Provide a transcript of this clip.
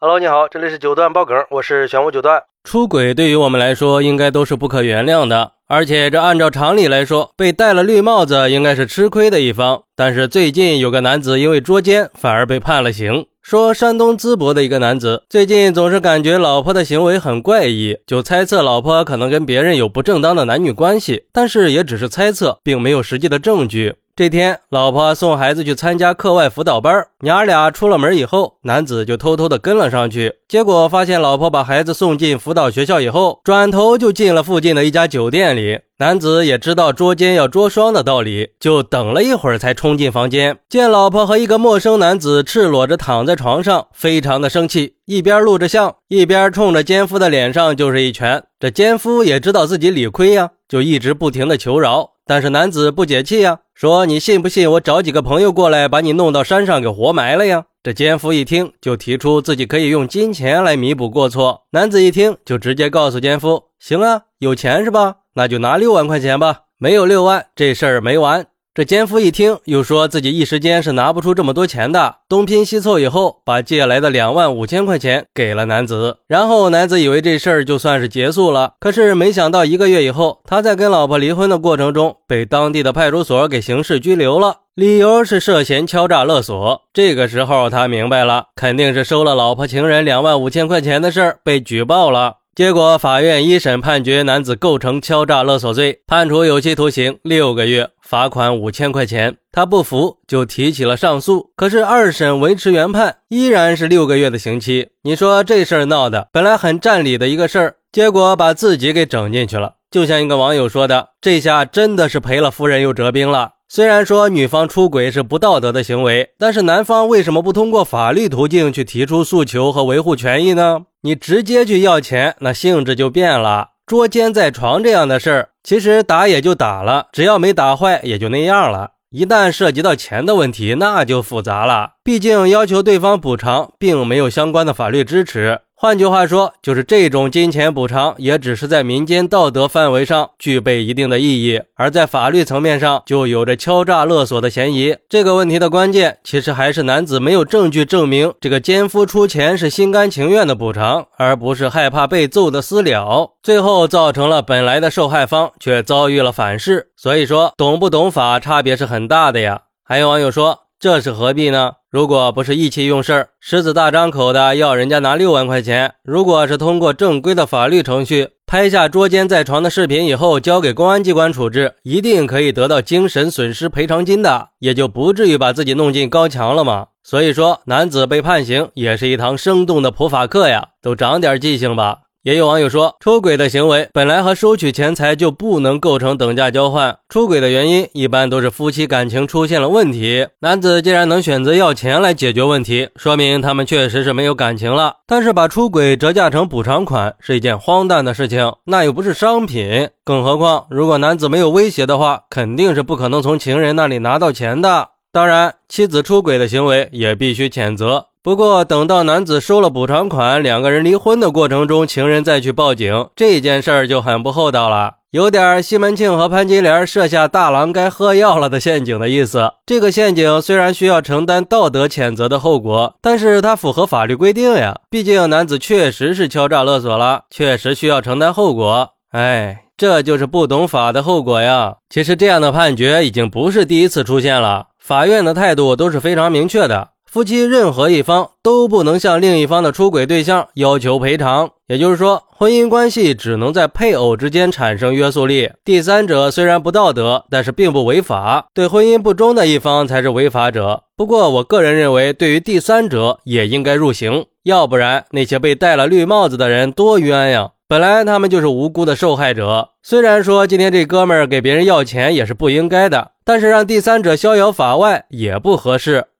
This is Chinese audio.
Hello，你好，这里是九段爆梗，我是玄武九段。出轨对于我们来说应该都是不可原谅的，而且这按照常理来说，被戴了绿帽子应该是吃亏的一方。但是最近有个男子因为捉奸反而被判了刑。说山东淄博的一个男子最近总是感觉老婆的行为很怪异，就猜测老婆可能跟别人有不正当的男女关系，但是也只是猜测，并没有实际的证据。这天，老婆送孩子去参加课外辅导班，娘俩出了门以后，男子就偷偷的跟了上去。结果发现，老婆把孩子送进辅导学校以后，转头就进了附近的一家酒店里。男子也知道捉奸要捉双的道理，就等了一会儿才冲进房间，见老婆和一个陌生男子赤裸着躺在床上，非常的生气，一边录着像，一边冲着奸夫的脸上就是一拳。这奸夫也知道自己理亏呀，就一直不停的求饶。但是男子不解气呀，说：“你信不信我找几个朋友过来，把你弄到山上给活埋了呀？”这奸夫一听，就提出自己可以用金钱来弥补过错。男子一听，就直接告诉奸夫：“行啊，有钱是吧？那就拿六万块钱吧。没有六万，这事儿没完。”这奸夫一听，又说自己一时间是拿不出这么多钱的，东拼西凑以后，把借来的两万五千块钱给了男子。然后男子以为这事儿就算是结束了，可是没想到一个月以后，他在跟老婆离婚的过程中，被当地的派出所给刑事拘留了，理由是涉嫌敲诈勒索。这个时候他明白了，肯定是收了老婆情人两万五千块钱的事儿被举报了。结果，法院一审判决男子构成敲诈勒索罪，判处有期徒刑六个月，罚款五千块钱。他不服，就提起了上诉。可是二审维持原判，依然是六个月的刑期。你说这事儿闹的，本来很占理的一个事儿，结果把自己给整进去了。就像一个网友说的：“这下真的是赔了夫人又折兵了。”虽然说女方出轨是不道德的行为，但是男方为什么不通过法律途径去提出诉求和维护权益呢？你直接去要钱，那性质就变了。捉奸在床这样的事儿，其实打也就打了，只要没打坏，也就那样了。一旦涉及到钱的问题，那就复杂了。毕竟要求对方补偿，并没有相关的法律支持。换句话说，就是这种金钱补偿也只是在民间道德范围上具备一定的意义，而在法律层面上就有着敲诈勒索的嫌疑。这个问题的关键其实还是男子没有证据证明这个奸夫出钱是心甘情愿的补偿，而不是害怕被揍的私了，最后造成了本来的受害方却遭遇了反噬。所以说，懂不懂法差别是很大的呀。还有网友说。这是何必呢？如果不是意气用事，狮子大张口的要人家拿六万块钱，如果是通过正规的法律程序拍下捉奸在床的视频以后交给公安机关处置，一定可以得到精神损失赔偿金的，也就不至于把自己弄进高墙了嘛。所以说，男子被判刑也是一堂生动的普法课呀，都长点记性吧。也有网友说，出轨的行为本来和收取钱财就不能构成等价交换。出轨的原因一般都是夫妻感情出现了问题。男子既然能选择要钱来解决问题，说明他们确实是没有感情了。但是把出轨折价成补偿款是一件荒诞的事情，那又不是商品。更何况，如果男子没有威胁的话，肯定是不可能从情人那里拿到钱的。当然，妻子出轨的行为也必须谴责。不过，等到男子收了补偿款，两个人离婚的过程中，情人再去报警，这件事儿就很不厚道了，有点西门庆和潘金莲设下大郎该喝药了的陷阱的意思。这个陷阱虽然需要承担道德谴责的后果，但是它符合法律规定呀。毕竟男子确实是敲诈勒索了，确实需要承担后果。哎，这就是不懂法的后果呀。其实这样的判决已经不是第一次出现了，法院的态度都是非常明确的。夫妻任何一方都不能向另一方的出轨对象要求赔偿，也就是说，婚姻关系只能在配偶之间产生约束力。第三者虽然不道德，但是并不违法，对婚姻不忠的一方才是违法者。不过，我个人认为，对于第三者也应该入刑，要不然那些被戴了绿帽子的人多冤呀！本来他们就是无辜的受害者。虽然说今天这哥们儿给别人要钱也是不应该的，但是让第三者逍遥法外也不合适。